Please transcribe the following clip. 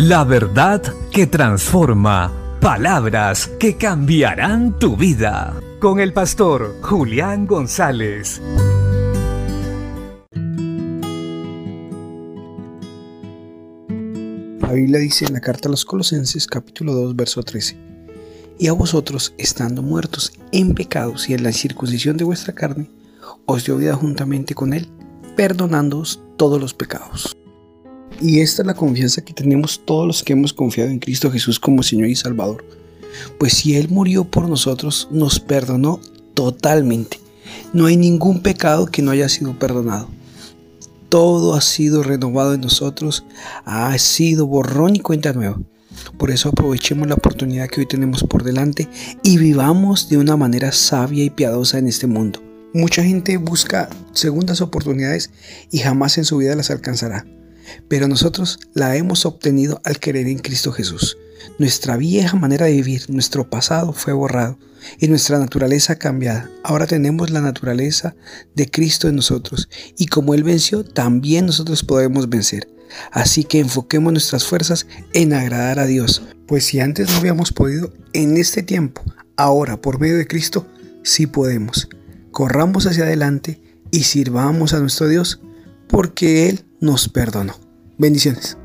La verdad que transforma. Palabras que cambiarán tu vida. Con el pastor Julián González. La Biblia dice en la carta a los Colosenses capítulo 2 verso 13, Y a vosotros, estando muertos en pecados y en la circuncisión de vuestra carne, os dio vida juntamente con Él, perdonándoos todos los pecados. Y esta es la confianza que tenemos todos los que hemos confiado en Cristo Jesús como Señor y Salvador. Pues si Él murió por nosotros, nos perdonó totalmente. No hay ningún pecado que no haya sido perdonado. Todo ha sido renovado en nosotros, ha sido borrón y cuenta nueva. Por eso aprovechemos la oportunidad que hoy tenemos por delante y vivamos de una manera sabia y piadosa en este mundo. Mucha gente busca segundas oportunidades y jamás en su vida las alcanzará pero nosotros la hemos obtenido al creer en Cristo Jesús. Nuestra vieja manera de vivir, nuestro pasado fue borrado y nuestra naturaleza cambiada. Ahora tenemos la naturaleza de Cristo en nosotros y como Él venció, también nosotros podemos vencer. Así que enfoquemos nuestras fuerzas en agradar a Dios, pues si antes no habíamos podido, en este tiempo, ahora por medio de Cristo, sí podemos. Corramos hacia adelante y sirvamos a nuestro Dios porque Él nos perdonó. Bendiciones.